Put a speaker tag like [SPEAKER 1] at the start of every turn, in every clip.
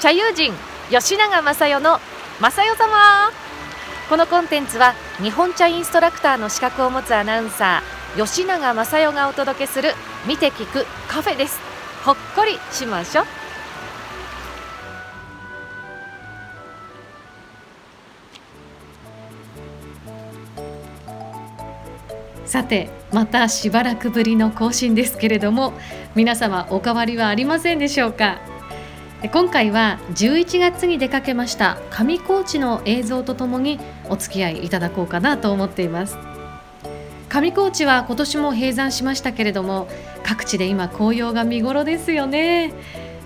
[SPEAKER 1] 茶友人吉永正代の正代様。このコンテンツは日本茶インストラクターの資格を持つアナウンサー吉永正代がお届けする見て聞くカフェです。ほっこりしましょう。さてまたしばらくぶりの更新ですけれども皆様お変わりはありませんでしょうか？今回は11月に出かけました上高地の映像とともにお付き合いいただこうかなと思っています上高地は今年も閉山しましたけれども各地で今紅葉が見頃ですよね。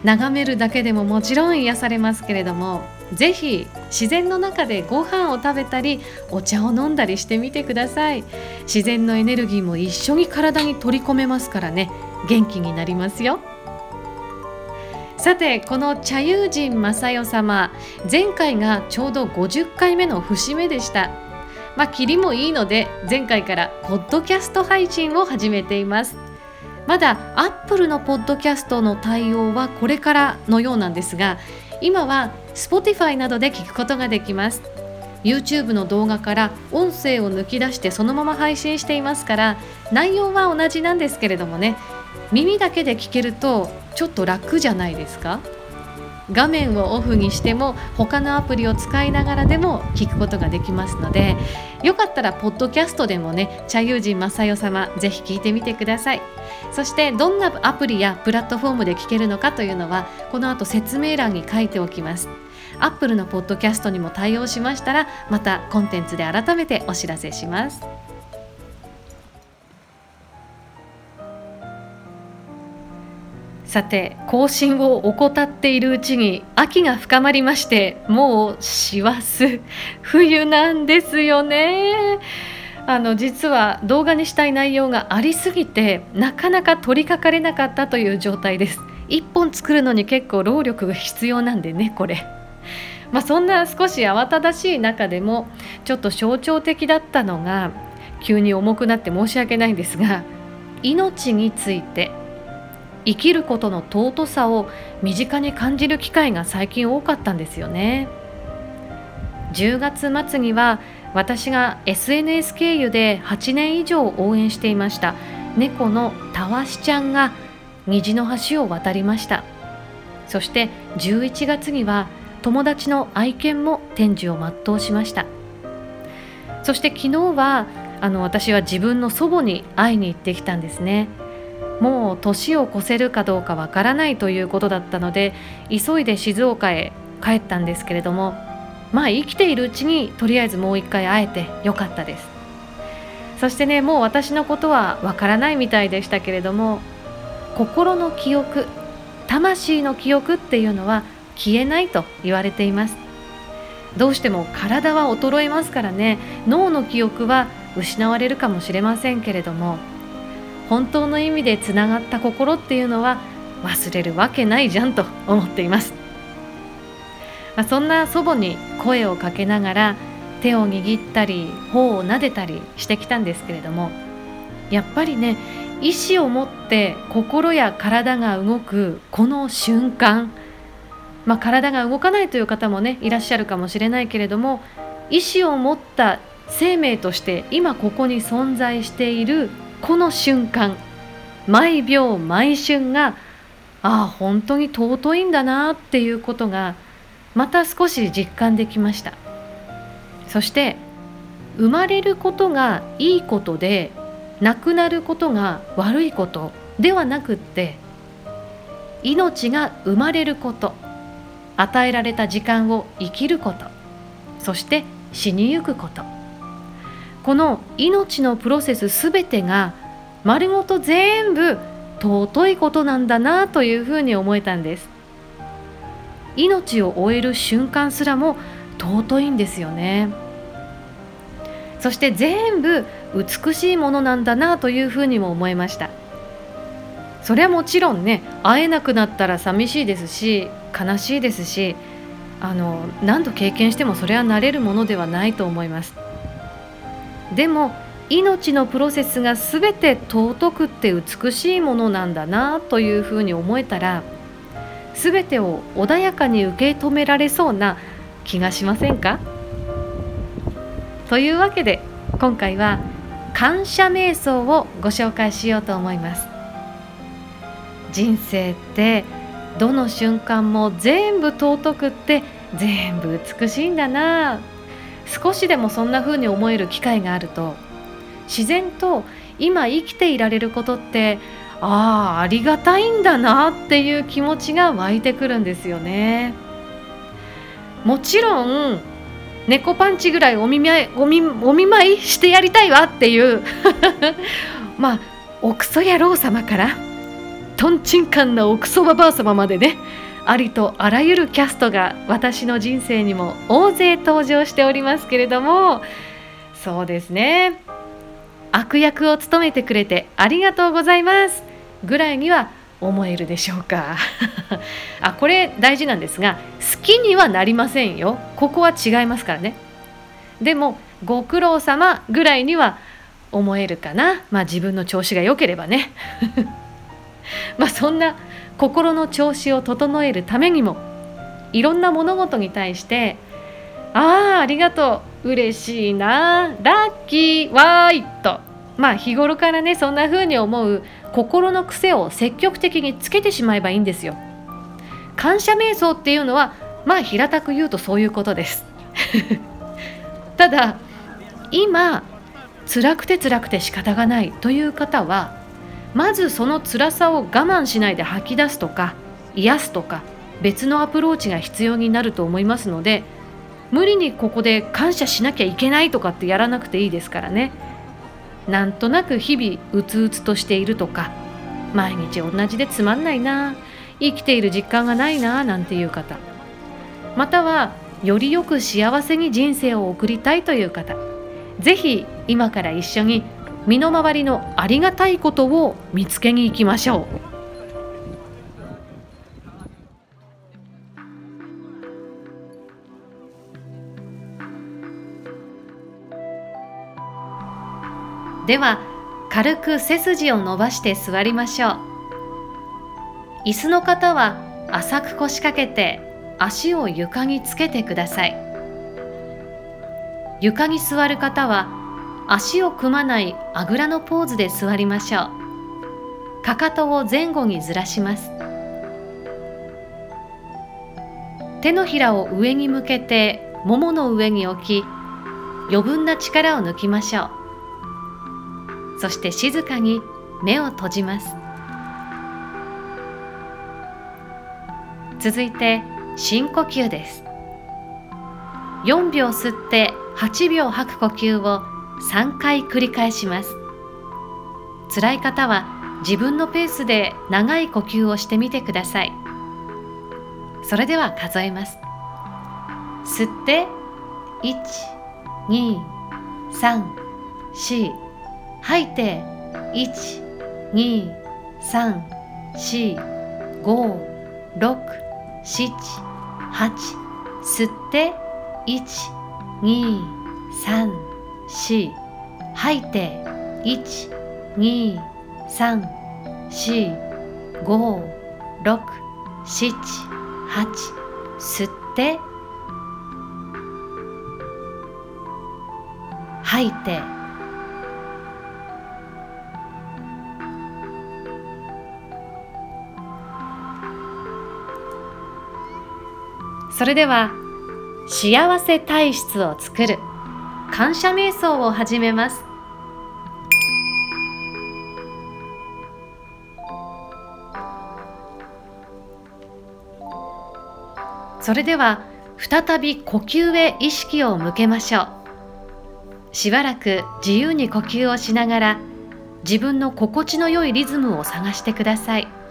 [SPEAKER 1] 眺めるだけでももちろん癒されますけれどもぜひ自然の中でご飯を食べたりお茶を飲んだりしてみてください。自然のエネルギーも一緒に体に取り込めますからね。元気になりますよ。さてこの茶友人正代様前回がちょうど50回目の節目でした。まあ、キリもいいので前回からポッドキャスト配信を始めています。まだアップルのポッドキャストの対応はこれからのようなんですが今は Spotify などで聞くことができます。YouTube の動画から音声を抜き出してそのまま配信していますから内容は同じなんですけれどもね耳だけで聞けるとちょっと楽じゃないですか？画面をオフにしても他のアプリを使いながらでも聞くことができますのでよかったらポッドキャストでもね茶友人正代様ぜひ聞いてみてください。そしてどんなアプリやプラットフォームで聞けるのかというのはこの後説明欄に書いておきます。アップルのポッドキャストにも対応しましたらまたコンテンツで改めてお知らせします。さて更新を怠っているうちに秋が深まりましてもう師走 冬なんですよね。あの実は動画にしたい内容がありすぎてなかなか取り掛かれなかったという状態です。1本作るのに結構労力が必要なんでねこれ。まあ、そんな少し慌ただしい中でもちょっと象徴的だったのが急に重くなって申し訳ないんですが命について。生きることの尊さを身近に感じる機会が最近多かったんですよね。10月末には私が SNS 経由で8年以上応援していました猫のたわしちゃんが虹の橋を渡りました。そして11月には友達の愛犬も展示を全うしました。そして昨日はあの私は自分の祖母に会いに行ってきたんですね。もう年を越せるかどうかわからないということだったので急いで静岡へ帰ったんですけれどもまあ生きているうちにとりあえずもう一回会えてよかったです。そしてねもう私のことはわからないみたいでしたけれども心の記憶魂の記憶っていうのは消えないと言われています。どうしても体は衰えますからね脳の記憶は失われるかもしれませんけれども本当の意味でつながった心っていうのは忘れるわけないじゃんと思っています。まそんな祖母に声をかけながら手を握ったり頬を撫でたりしてきたんですけれどもやっぱりね意志を持って心や体が動くこの瞬間まあ、体が動かないという方もねいらっしゃるかもしれないけれども意志を持った生命として今ここに存在しているこの瞬間毎秒毎瞬がああ本当に尊いんだなっていうことがまた少し実感できました。そして生まれることがいいことで亡くなることが悪いことではなくって命が生まれること与えられた時間を生きることそして死にゆくことこの命のプロセス全てが丸ごと全部尊いことなんだなというふうに思えたんです。命を終える瞬間すらも尊いんですよね。そして全部美しいものなんだなというふうにも思いました。それはもちろんね会えなくなったら寂しいですし悲しいですしあの何度経験してもそれは慣れるものではないと思います。でも命のプロセスが全て尊くって美しいものなんだなというふうに思えたら全てを穏やかに受け止められそうな気がしませんか？というわけで今回は感謝瞑想をご紹介しようと思います。人生ってどの瞬間も全部尊くって全部美しいんだな。少しでもそんな風に思える機会があると自然と今生きていられることってああありがたいんだなっていう気持ちが湧いてくるんですよね。もちろん猫パンチぐらいお見舞いお見お見舞いしてやりたいわっていう まあおクソ野郎様からとんちんかんなおクソババア様までねありとあらゆるキャストが私の人生にも大勢登場しておりますけれどもそうですね。悪役を務めてくれてありがとうございますぐらいには思えるでしょうか。あこれ大事なんですが好きにはなりませんよ。ここは違いますからね。でもご苦労様ぐらいには思えるかな。まあ自分の調子が良ければね。まあそんな心の調子を整えるためにもいろんな物事に対してああありがとう嬉しいなラッキーワーイと。まあ日頃からねそんな風に思う心の癖を積極的につけてしまえばいいんですよ。感謝瞑想っていうのはまあ平たく言うとそういうことです。ただ今辛くて辛くて仕方がないという方はまずその辛さを我慢しないで吐き出すとか癒すとか別のアプローチが必要になると思いますので無理にここで感謝しなきゃいけないとかってやらなくていいですからね。なんとなく日々うつうつとしているとか毎日同じでつまんないな生きている実感がないななんていう方。またはよりよく幸せに人生を送りたいという方。ぜひ今から一緒に身の回りのありがたいことを見つけに行きましょう。では軽く背筋を伸ばして座りましょう椅子の方は浅く腰掛けて足を床につけてください床に座る方は足を組まないあぐらのポーズで座りましょう。かかとを前後にずらします。手のひらを上に向けてももの上に置き余分な力を抜きましょう。そして静かに目を閉じます。続いて深呼吸です。4秒吸って8秒吐く呼吸を3回繰り返します。辛い方は自分のペースで長い呼吸をしてみてください。それでは数えます。吸って1 2 3 4吐いて1 2 3 4 5 6 7 8吸って1 2 3 4吐いて1 2 3 4 5 6 7 8吸って。吐いて。それでは幸せ体質を作る。感謝瞑想を始めますそれでは再び呼吸へ意識を向けましょうしばらく自由に呼吸をしながら自分の心地の良いリズムを探してください。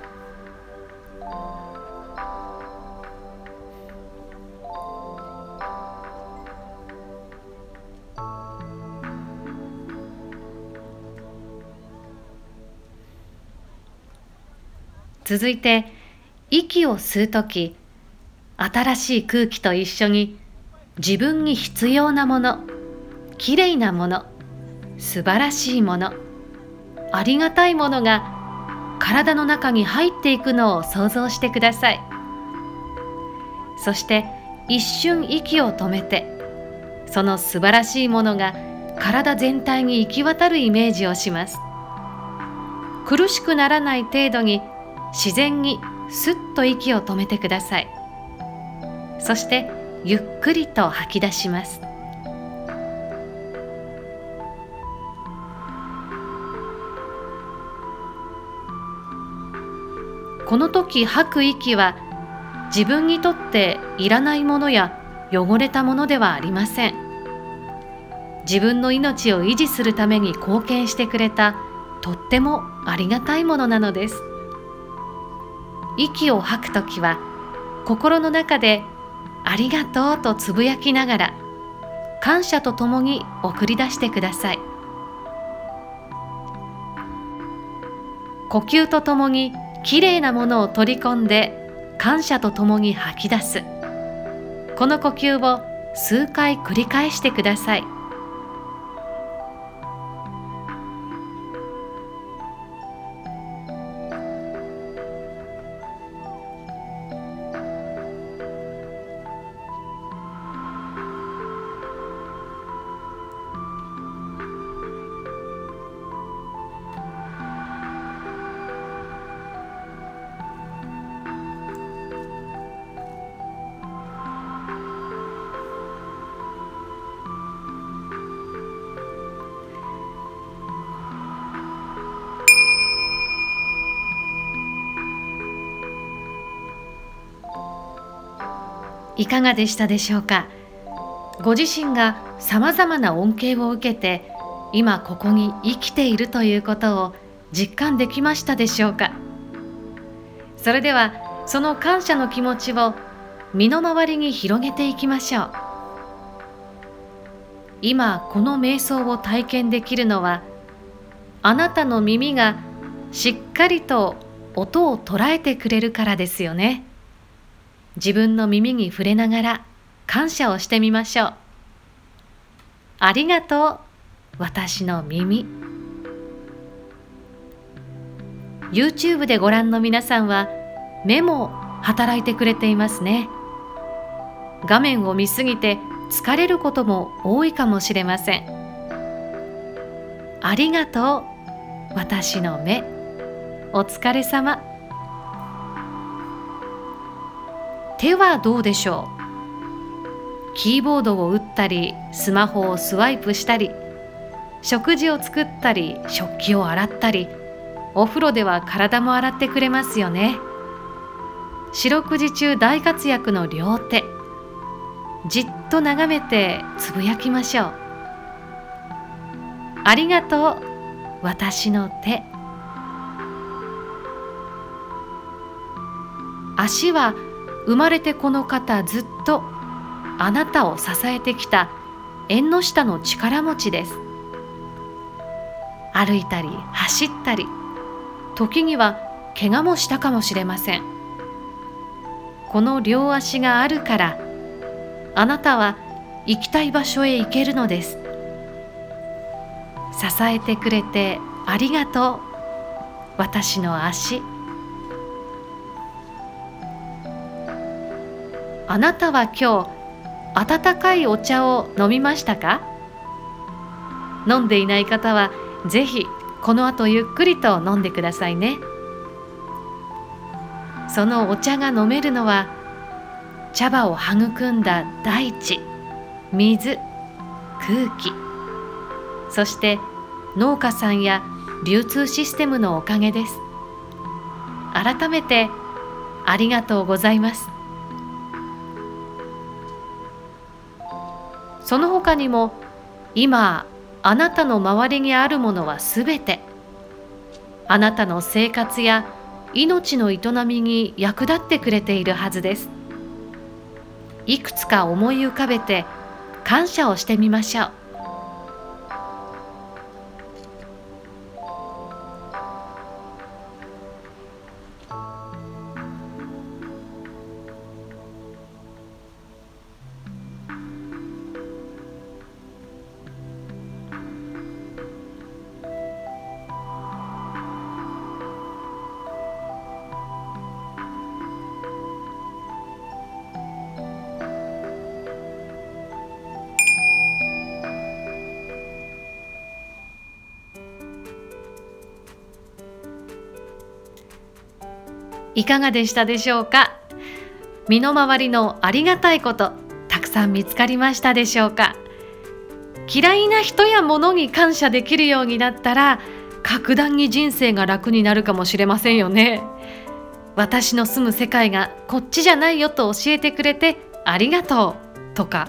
[SPEAKER 1] 続いて息を吸う時新しい空気と一緒に自分に必要なものきれいなもの素晴らしいものありがたいものが体の中に入っていくのを想像してください。そして一瞬息を止めてその素晴らしいものが体全体に行き渡るイメージをします。苦しくならない程度に自然にすっと息を止めてください。そしてゆっくりと吐き出します。この時吐く息は自分にとっていらないものや汚れたものではありません。自分の命を維持するために貢献してくれたとってもありがたいものなのです。息を吐くときは心の中でありがとうとつぶやきながら感謝とともに送り出してください。呼吸とともにきれいなものを取り込んで感謝とともに吐き出す。この呼吸を数回繰り返してください。いかがでしたでしょうか？ご自身がさまざまな恩恵を受けて今ここに生きているということを実感できましたでしょうか？それではその感謝の気持ちを身の回りに広げていきましょう。今この瞑想を体験できるのはあなたの耳がしっかりと音を捉えてくれるからですよね。自分の耳に触れながら感謝をしてみましょう。ありがとう、私の耳。YouTube でご覧の皆さんは目も働いてくれていますね。画面を見すぎて疲れることも多いかもしれません。ありがとう、私の目。お疲れ様。手はどうでしょう？キーボードを打ったりスマホをスワイプしたり食事を作ったり食器を洗ったりお風呂では体も洗ってくれますよね。四六時中大活躍の両手。じっと眺めてつぶやきましょう。ありがとう私の手。足は生まれてこの方ずっとあなたを支えてきた縁の下の力持ちです。歩いたり走ったり時には怪我もしたかもしれません。この両足があるからあなたは行きたい場所へ行けるのです。支えてくれてありがとう。私の足あなたは今日温かいお茶を飲みましたか？飲んでいない方はぜひこの後ゆっくりと飲んでくださいね。そのお茶が飲めるのは茶葉を育んだ大地水空気。そして農家さんや流通システムのおかげです。改めてありがとうございます。その他にも今あなたの周りにあるものはすべてあなたの生活や命の営みに役立ってくれているはずです。いくつか思い浮かべて感謝をしてみましょう。いかがでしたでしょうか？身の回りのありがたいことたくさん見つかりましたでしょうか？嫌いな人や物に感謝できるようになったら格段に人生が楽になるかもしれませんよね。私の住む世界がこっちじゃないよと教えてくれてありがとうとか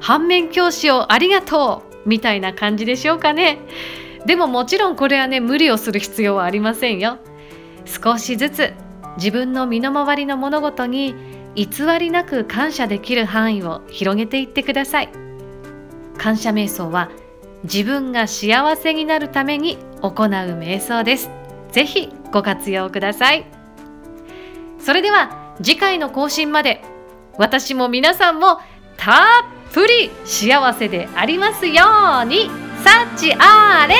[SPEAKER 1] 反面教師をありがとうみたいな感じでしょうかね。でももちろんこれはね無理をする必要はありませんよ。少しずつ自分の身の回りの物事に偽りなく感謝できる範囲を広げていってください。感謝瞑想は自分が幸せになるために行う瞑想です。ぜひご活用ください。それでは次回の更新まで私も皆さんもたっぷり幸せでありますように幸あれ